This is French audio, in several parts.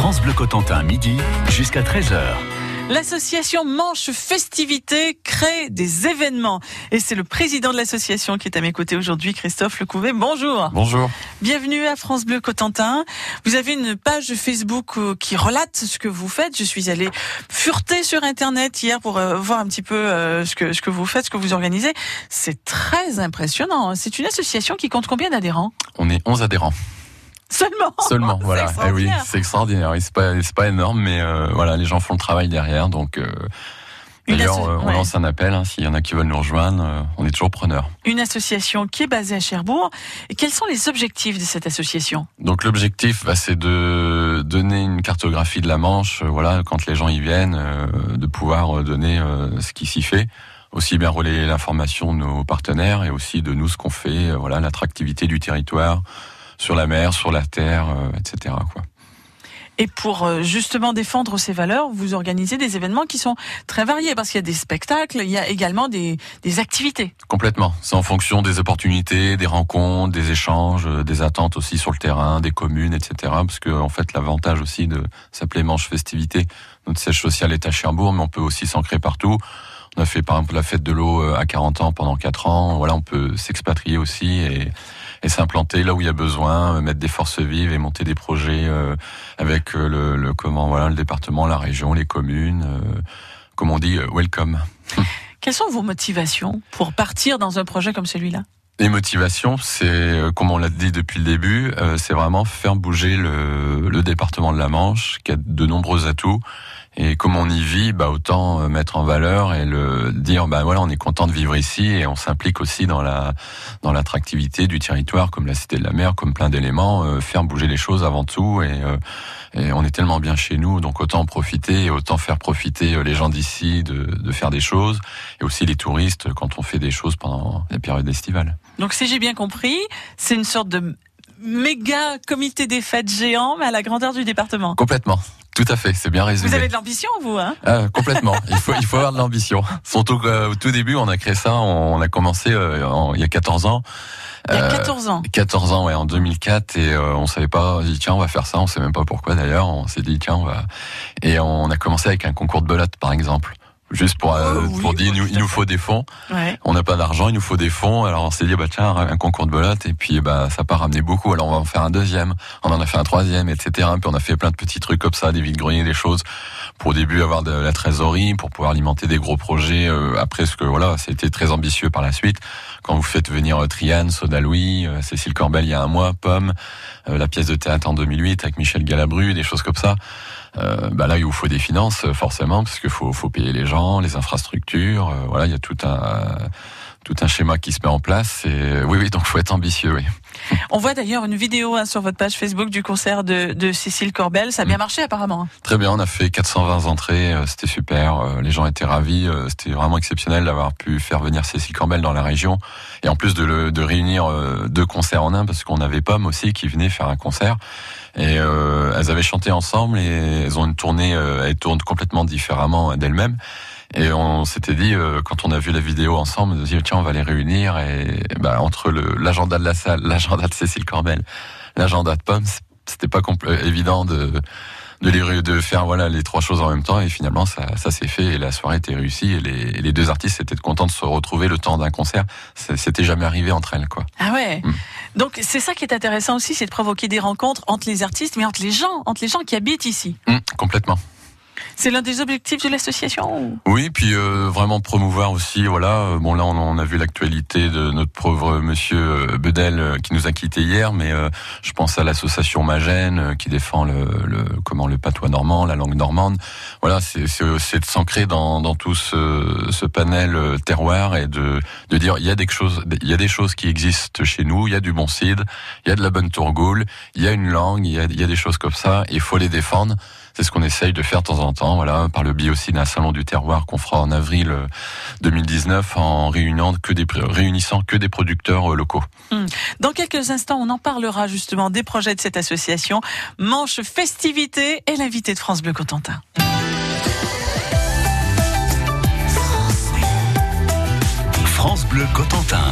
France Bleu Cotentin, midi jusqu'à 13h. L'association Manche Festivité crée des événements. Et c'est le président de l'association qui est à mes côtés aujourd'hui, Christophe Lecouvet. Bonjour. Bonjour. Bienvenue à France Bleu Cotentin. Vous avez une page Facebook euh, qui relate ce que vous faites. Je suis allée fureter sur Internet hier pour euh, voir un petit peu euh, ce que, ce que vous faites, ce que vous organisez. C'est très impressionnant. C'est une association qui compte combien d'adhérents? On est 11 adhérents. Seulement. Seulement, voilà. Eh oui, c'est extraordinaire. C'est pas, c'est pas énorme, mais euh, voilà, les gens font le travail derrière. Donc, euh, d'ailleurs, euh, on ouais. lance un appel. hein, S'il y en a qui veulent nous rejoindre, on est toujours preneurs. Une association qui est basée à Cherbourg. Et quels sont les objectifs de cette association? Donc, l'objectif, bah, c'est de donner une cartographie de la Manche. voilà, quand les gens y viennent, de pouvoir donner ce qui s'y fait. Aussi bien relayer l'information de nos partenaires et aussi de nous ce qu'on fait. voilà, l'attractivité du territoire sur la mer, sur la terre, euh, etc. Quoi. Et pour euh, justement défendre ces valeurs, vous organisez des événements qui sont très variés parce qu'il y a des spectacles, il y a également des, des activités. Complètement. C'est en fonction des opportunités, des rencontres, des échanges, euh, des attentes aussi sur le terrain, des communes, etc. Parce que en fait, l'avantage aussi de s'appeler Manche Festivité, notre siège social est à Cherbourg, mais on peut aussi s'ancrer partout. On a fait par exemple la fête de l'eau à 40 ans pendant 4 ans. Voilà, on peut s'expatrier aussi et, et s'implanter là où il y a besoin, euh, mettre des forces vives et monter des projets euh, avec euh, le, le comment voilà le département, la région, les communes. euh, comme on dit, welcome. Quelles sont vos motivations pour partir dans un projet comme celui-là? Les motivations, c'est, comme on l'a dit depuis le début, euh, c'est vraiment faire bouger le, le département de la Manche, qui a de nombreux atouts. Et comme on y vit, bah autant euh, mettre en valeur et le dire, bah voilà, on est content de vivre ici et on s'implique aussi dans la dans l'attractivité du territoire, comme la Cité de la Mer, comme plein d'éléments, euh, faire bouger les choses avant tout. Et, euh, et on est tellement bien chez nous, donc autant en profiter et autant faire profiter les gens d'ici de, de faire des choses et aussi les touristes quand on fait des choses pendant la période estivale. Donc si j'ai bien compris, c'est une sorte de méga comité des fêtes géant, mais à la grandeur du département. Complètement. Tout à fait, c'est bien résumé. Vous avez de l'ambition, vous, hein Ah, complètement. Il faut, il faut avoir de l'ambition. Surtout qu'au tout début, on a créé ça, on a commencé euh, en- il y a 14 ans. Il y a Euh, 14 ans. 14 ans, ouais, en 2004, et euh, on savait pas, on dit tiens, on va faire ça, on sait même pas pourquoi d'ailleurs, on s'est dit tiens, on va... Et on a commencé avec un concours de belote, par exemple. Juste pour, euh, oui, pour dire, oui, il nous, faut des fonds. Ouais. On n'a pas d'argent, il nous faut des fonds. Alors on s'est dit, bah tiens, un concours de belote, et puis bah ça n'a pas ramené beaucoup. Alors on va en faire un deuxième. On en a fait un troisième, etc. Puis on a fait plein de petits trucs comme ça, des vides-greniers, des choses pour au début avoir de la trésorerie, pour pouvoir alimenter des gros projets. euh, après, ce que voilà, c'était très ambitieux par la suite. Quand vous faites venir euh, Triane, Soda Louis, euh, Cécile Corbel il y a un mois, Pomme, euh, la pièce de théâtre en 2008 avec Michel Galabru, des choses comme ça. Euh, bah là, il vous faut des finances euh, forcément, parce qu'il faut, faut payer les gens, les infrastructures. euh, voilà, il y a tout un tout un schéma qui se met en place. Et oui, oui, donc faut être ambitieux. Oui. On voit d'ailleurs une vidéo hein, sur votre page Facebook du concert de, de Cécile Corbel. Ça a bien Mm. marché apparemment. hein. Très bien, on a fait 420 entrées, euh, c'était super. euh, Les gens étaient ravis. euh, C'était vraiment exceptionnel d'avoir pu faire venir Cécile Corbel dans la région et en plus de, le, de réunir euh, deux concerts en un, parce qu'on avait Pomme aussi qui venait faire un concert. Et euh, elles avaient chanté ensemble et elles ont une tournée, euh, elles tournent complètement différemment d'elles-mêmes. Et on s'était dit, euh, quand on a vu la vidéo ensemble, on s'est dit, tiens, on va les réunir. Et bah, entre le- l'agenda de la salle, l'agenda de Cécile Corbel, l'agenda de Pomme, c'était pas compl- évident de, de, les, de faire voilà les trois choses en même temps. Et finalement, ça, ça s'est fait et la soirée était réussie. Et les, et les deux artistes étaient contents de se retrouver le temps d'un concert. C'était jamais arrivé entre elles, quoi. Ah ouais. Mm. Donc c'est ça qui est intéressant aussi, c'est de provoquer des rencontres entre les artistes, mais entre les gens, entre les gens qui habitent ici. Hum, complètement. C'est l'un des objectifs de l'association. ou- Oui, puis euh, vraiment promouvoir aussi, voilà. euh, Bon là, on, a vu l'actualité de notre pauvre Monsieur euh, Bedel euh, qui nous a quittés hier, mais euh, je pense à l'association Magène qui défend le, le comment le patois normand, la langue normande. Voilà, c'est de s'ancrer dans, dans tout ce, ce panel terroir et de de dire il y a des choses, il y a des choses qui existent chez nous, il y a du bon cid, il y a de la bonne tourgoule, il y a une langue, il y a, il y a des choses comme ça, il faut les défendre. C'est ce qu'on essaye de faire de temps en temps, voilà, par le biais aussi d'un salon du terroir qu'on fera en avril euh, 2019 en réunissant que des, réunissant que des producteurs euh, locaux. Dans quelques instants, on en parlera justement des projets de cette association. Manche Festivité est l'invité de France Bleu Cotentin. France Bleu Cotentin.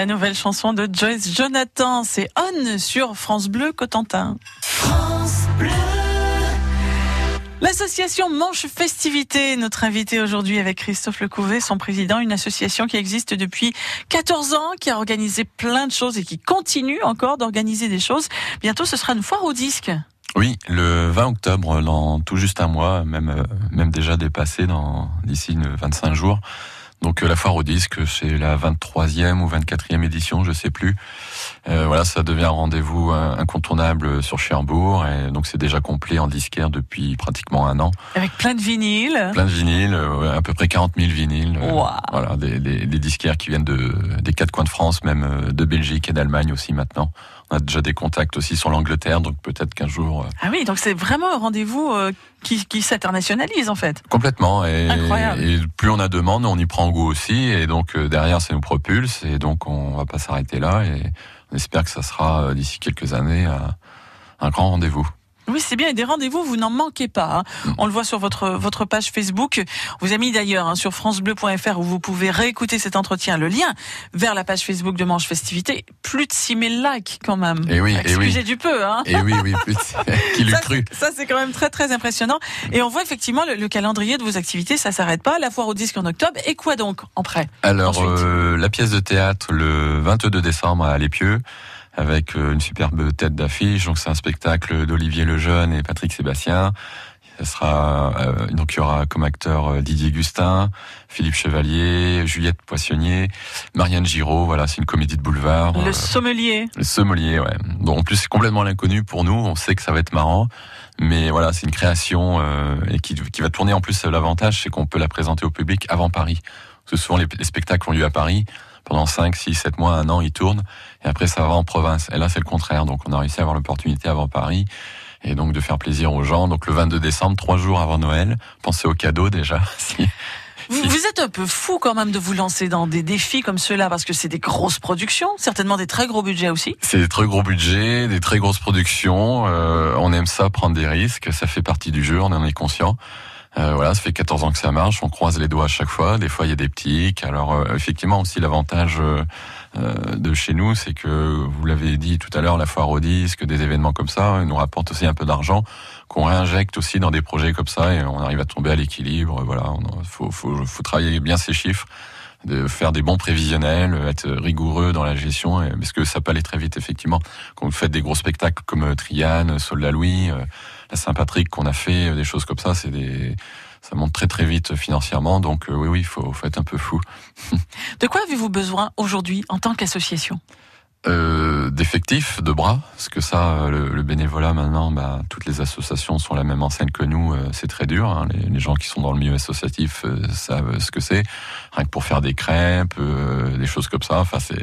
La nouvelle chanson de Joyce Jonathan, c'est On sur France Bleu Cotentin. France Bleu. L'association Manche Festivité, notre invité aujourd'hui avec Christophe Lecouvet, son président, une association qui existe depuis 14 ans, qui a organisé plein de choses et qui continue encore d'organiser des choses. Bientôt, ce sera une foire au disque. Oui, le 20 octobre, dans tout juste un mois, même, euh, même déjà dépassé dans d'ici 25 jours. Donc euh, la foire au disque, c'est la 23e ou 24e édition, je sais plus. Euh, voilà, ça devient un rendez-vous euh, incontournable sur Cherbourg et donc c'est déjà complet en disquaire depuis pratiquement un an. Avec plein de vinyles. Plein de vinyles, à peu près 40 000 vinyles. Voilà, des, des, des, disquaires qui viennent de des quatre coins de France, même de Belgique et d'Allemagne aussi maintenant. On a déjà des contacts aussi sur l'Angleterre, donc peut-être qu'un jour. Ah oui, donc c'est vraiment un rendez-vous qui, qui s'internationalise en fait. Complètement. Et, et, plus on a demande, on y prend goût aussi. Et donc derrière, ça nous propulse. Et donc on va pas s'arrêter là. Et on espère que ça sera d'ici quelques années un grand rendez-vous. Oui, c'est bien. Et des rendez-vous, vous n'en manquez pas. Hein. On le voit sur votre votre page Facebook. On vous a mis d'ailleurs hein, sur francebleu.fr où vous pouvez réécouter cet entretien. Le lien vers la page Facebook de Manche Festivité. Plus de 6000 likes quand même. Et oui, Excusez du peu. Hein. Et oui, oui, plus qui l'eût cru. Ça, c'est quand même très très impressionnant. Et on voit effectivement le, calendrier de vos activités. Ça s'arrête pas. La foire au disque en octobre. Et quoi donc en prêt Alors, euh, la pièce de théâtre le 22 décembre à Lépieux avec euh, une superbe tête d'affiche. Donc c'est un spectacle d'Olivier Lejeune et Patrick Sébastien. Ça sera euh, donc il y aura comme acteur euh, Didier Gustin, Philippe Chevalier, Juliette Poissonnier, Marianne Giraud. Voilà, c'est une comédie de boulevard. Le sommelier. Le sommelier, ouais. Donc en plus c'est complètement l'inconnu pour nous. On sait que ça va être marrant, mais voilà, c'est une création et qui, qui va tourner en plus. L'avantage, c'est qu'on peut la présenter au public avant Paris. Parce que souvent les, les spectacles ont lieu à Paris pendant 5, 6, 7 mois, un an, ils tournent, et après ça va en province. Et là, c'est le contraire. Donc on a réussi à avoir l'opportunité avant Paris, et donc de faire plaisir aux gens. Donc le 22 décembre, trois jours avant Noël, pensez aux cadeaux déjà. Vous, vous, êtes un peu fou quand même de vous lancer dans des défis comme ceux-là parce que c'est des grosses productions, certainement des très gros budgets aussi. C'est des très gros budgets, des très grosses productions. Euh, on aime ça, prendre des risques, ça fait partie du jeu, on en est conscient. Euh, voilà, ça fait 14 ans que ça marche, on croise les doigts à chaque fois. Des fois, il y a des petits Alors, euh, effectivement, aussi l'avantage euh, de chez nous, c'est que vous l'avez dit tout à l'heure, la foire au disque, des événements comme ça, nous rapportent aussi un peu d'argent qu'on réinjecte aussi dans des projets comme ça et on arrive à tomber à l'équilibre. Voilà, il faut, faut, faut travailler bien ces chiffres de faire des bons prévisionnels, être rigoureux dans la gestion, parce que ça peut aller très vite effectivement. Quand vous faites des gros spectacles comme Triane, Soldat Louis, la Saint-Patrick qu'on a fait, euh, des choses comme ça, c'est des ça monte très très vite financièrement, donc euh, oui oui, il faut être un peu fou. de quoi avez-vous besoin aujourd'hui en tant qu'association? Euh, d'effectifs, de bras, parce que ça, le, bénévolat maintenant, bah, toutes les associations sont la même enseigne que nous, euh, c'est très dur. Hein. Les, les, gens qui sont dans le milieu associatif euh, savent ce que c'est. Rien que pour faire des crêpes, euh, des choses comme ça. Enfin, c'est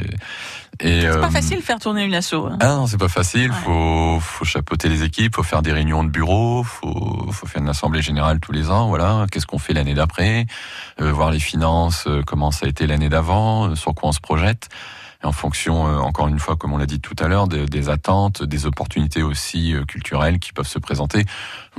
c'est pas facile de faire tourner une asso. Hein. Ah non, c'est pas facile. Faut faut chapeauter les équipes, faut faire des réunions de bureau, faut faut faire une assemblée générale tous les ans. Voilà, qu'est-ce qu'on fait l'année d'après, voir les finances, comment ça a été l'année d'avant, sur quoi on se projette en fonction, euh, encore une fois, comme on l'a dit tout à l'heure, des, attentes, des opportunités aussi euh, culturelles qui peuvent se présenter.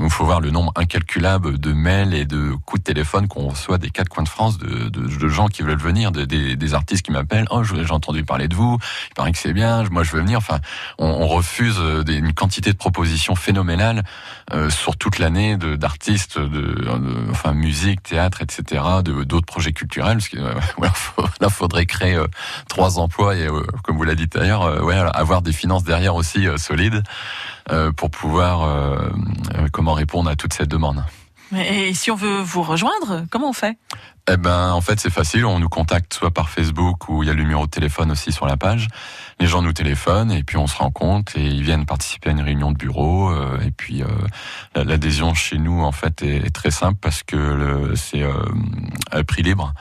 Il faut voir le nombre incalculable de mails et de coups de téléphone qu'on reçoit des quatre coins de France de, de, de gens qui veulent venir, de, des, des, artistes qui m'appellent. Oh, j'ai entendu parler de vous. Il paraît que c'est bien. Moi, je veux venir. Enfin, on, on refuse euh, des, une quantité de propositions phénoménales euh, sur toute l'année d'artistes, de, enfin musique, théâtre, etc. De d'autres projets culturels. Parce que euh, là, faudrait créer trois emplois et, comme vous l'avez dit d'ailleurs, ouais, avoir des finances derrière aussi solides. Euh, pour pouvoir euh, euh, comment répondre à toute cette demande. Et si on veut vous rejoindre, comment on fait? Eh ben, en fait, c'est facile. On nous contacte soit par Facebook ou il y a le numéro de téléphone aussi sur la page. Les gens nous téléphonent et puis on se rend compte et ils viennent participer à une réunion de bureau. et puis l'adhésion chez nous, en fait, est, très simple parce que c'est à prix libre.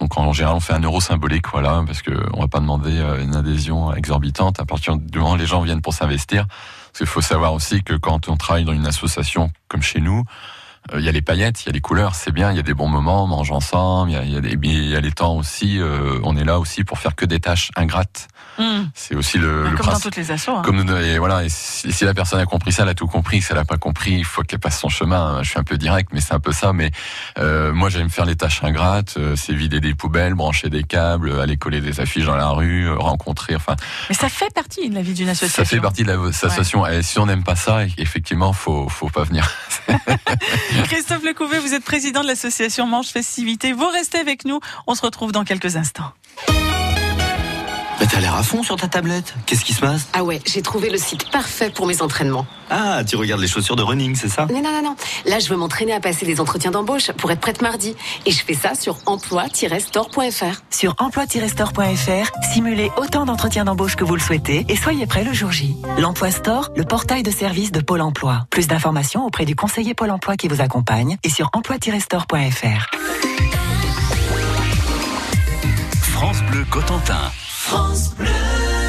Donc en général, on fait un euro symbolique, voilà, parce que on va pas demander une adhésion exorbitante. À partir du moment où les gens viennent pour s'investir, parce qu'il faut savoir aussi que quand on travaille dans une association comme chez nous, euh, il y a les paillettes, il y a les couleurs, c'est bien, il y a des bons moments, on mange ensemble, il y a, il y a, des, il y a les temps aussi, euh, on est là aussi pour faire que des tâches ingrates Hmm. C'est aussi le, Comme le dans principe. toutes les assos. hein. Comme et voilà, et si, si la personne a compris ça, elle a tout compris. Si elle a pas compris, il faut qu'elle passe son chemin. Je suis un peu direct, mais c'est un peu ça. Mais euh, moi, j'aime faire les tâches ingrates. euh, c'est vider des poubelles, brancher des câbles, aller coller des affiches dans la rue, euh, rencontrer. Enfin, Mais ça fait partie de la vie d'une association. ça fait partie de l'association. Et si on n'aime pas ça, effectivement, faut faut pas venir. Christophe Lecouvet, vous êtes président de l'association Manche Festivité. Vous restez avec nous. On se retrouve dans quelques instants. Mais t'as l'air à fond sur ta tablette. Qu'est-ce qui se passe? Ah ouais, j'ai trouvé le site parfait pour mes entraînements. Ah, tu regardes les chaussures de running, c'est ça? Non, non, non, non. Là, je veux m'entraîner à passer des entretiens d'embauche pour être prête mardi. Et je fais ça sur emploi-store.fr. Sur emploi-store.fr, simulez autant d'entretiens d'embauche que vous le souhaitez et soyez prêt le jour J. L'Emploi Store, le portail de service de Pôle Emploi. Plus d'informations auprès du conseiller Pôle Emploi qui vous accompagne et sur emploi-store.fr. France Bleu Cotentin. Free,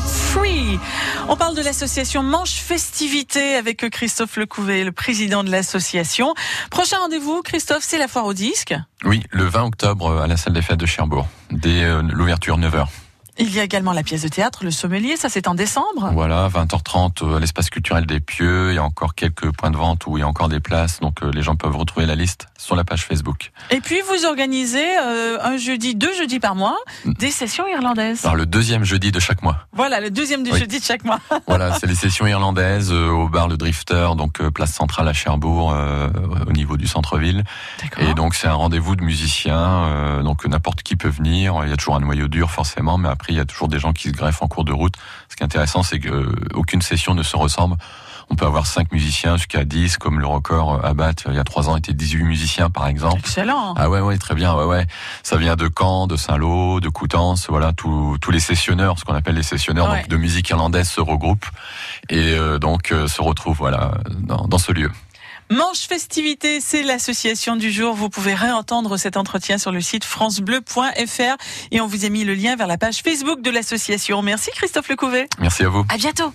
Free. On parle de l'association Manche Festivité avec Christophe Lecouvet, le président de l'association. Prochain rendez-vous, Christophe, c'est la foire au disque. Oui, le 20 octobre à la salle des fêtes de Cherbourg, dès euh, l'ouverture 9h. Il y a également la pièce de théâtre Le Sommelier, ça c'est en décembre. Voilà, 20h30 euh, à l'espace culturel des Pieux. Il y a encore quelques points de vente où il y a encore des places, donc euh, les gens peuvent retrouver la liste sur la page Facebook. Et puis vous organisez euh, un jeudi, deux jeudis par mois, Mm. des sessions irlandaises. Alors le deuxième jeudi de chaque mois. Voilà, le deuxième du Oui. jeudi de chaque mois. Voilà, c'est les sessions irlandaises euh, au bar Le Drifter, donc euh, place centrale à Cherbourg, euh, au niveau du centre-ville. Et donc c'est un rendez-vous de musiciens, euh, donc n'importe qui peut venir. Il y a toujours un noyau dur forcément, mais après il y a toujours des gens qui se greffent en cours de route. Ce qui est intéressant, c'est que euh, aucune session ne se ressemble. On peut avoir 5 musiciens jusqu'à 10, comme le record euh, Abbat il y a 3 ans était 18 musiciens par exemple. Excellent. Ah ouais ouais très bien ouais ouais ça vient de Caen de Saint-Lô de Coutances voilà tous tous les sessionneurs ce qu'on appelle les sessionneurs Ouais. donc de musique irlandaise se regroupent et euh, donc euh, se retrouvent voilà dans, dans ce lieu Manche Festivité, c'est l'association du jour. Vous pouvez réentendre cet entretien sur le site francebleu.fr et on vous a mis le lien vers la page Facebook de l'association. Merci Christophe Lecouvet. merci à vous À bientôt.